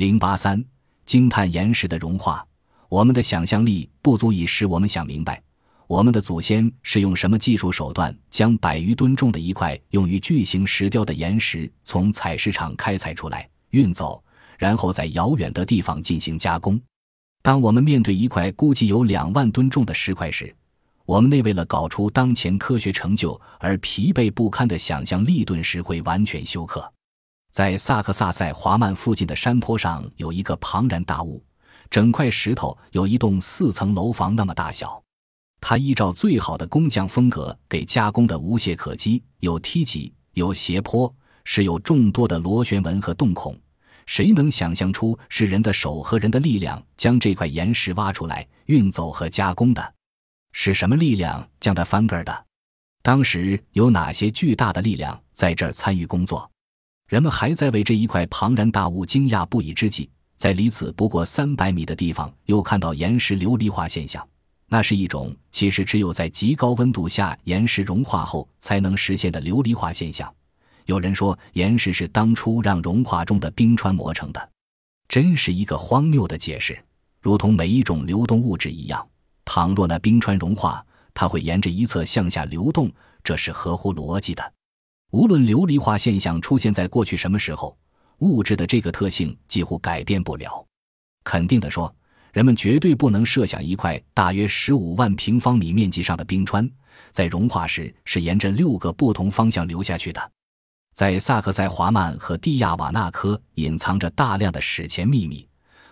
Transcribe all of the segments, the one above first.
零八三，惊叹岩石的融化。我们的想象力不足以使我们想明白，我们的祖先是用什么技术手段将百余吨重的一块用于巨型石雕的岩石从采石场开采出来、运走，然后在遥远的地方进行加工。当我们面对一块估计有两万吨重的石块时，我们那为了搞出当前科学成就而疲惫不堪的想象力顿时会完全休克。在萨克萨塞华曼附近的山坡上有一个庞然大物，整块石头有一栋四层楼房那么大小。它依照最好的工匠风格给加工的无懈可击，有梯级，有斜坡，是有众多的螺旋纹和洞孔。谁能想象出是人的手和人的力量将这块岩石挖出来、运走和加工的？是什么力量将它翻个的？当时有哪些巨大的力量在这儿参与工作？人们还在为这一块庞然大物惊讶不已之际，在离此不过三百米的地方，又看到岩石琉璃化现象。那是一种其实只有在极高温度下岩石融化后才能实现的琉璃化现象。有人说，岩石是当初让融化中的冰川磨成的，真是一个荒谬的解释。如同每一种流动物质一样，倘若那冰川融化，它会沿着一侧向下流动，这是合乎逻辑的。无论琉璃化现象出现在过去什么时候，物质的这个特性几乎改变不了。肯定的说，人们绝对不能设想一块大约十五万平方米面积上的冰川，在融化时是沿着六个不同方向流下去的。在萨克塞华曼和蒂亚瓦纳科隐藏着大量的史前秘密，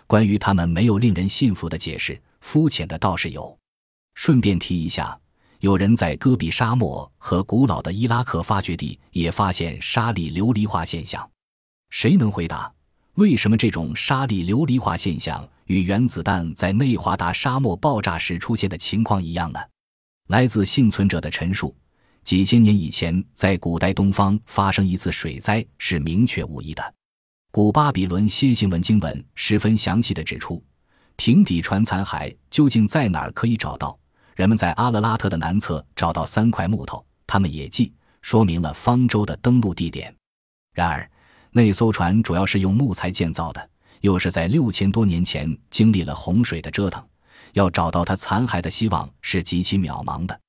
关于他们没有令人信服的解释，肤浅的倒是有。顺便提一下。有人在戈壁沙漠和古老的伊拉克发掘地也发现沙粒琉璃化现象，谁能回答为什么这种沙粒琉璃化现象与原子弹在内华达沙漠爆炸时出现的情况一样呢？来自幸存者的陈述：几千年以前，在古代东方发生一次水灾是明确无疑的。古巴比伦楔形文经文十分详细的指出，平底船残骸究竟在哪儿可以找到。人们在阿勒拉特的南侧找到三块木头，他们也记说明了方舟的登陆地点。然而，那艘船主要是用木材建造的，又是在六千多年前经历了洪水的折腾，要找到它残骸的希望是极其渺茫的。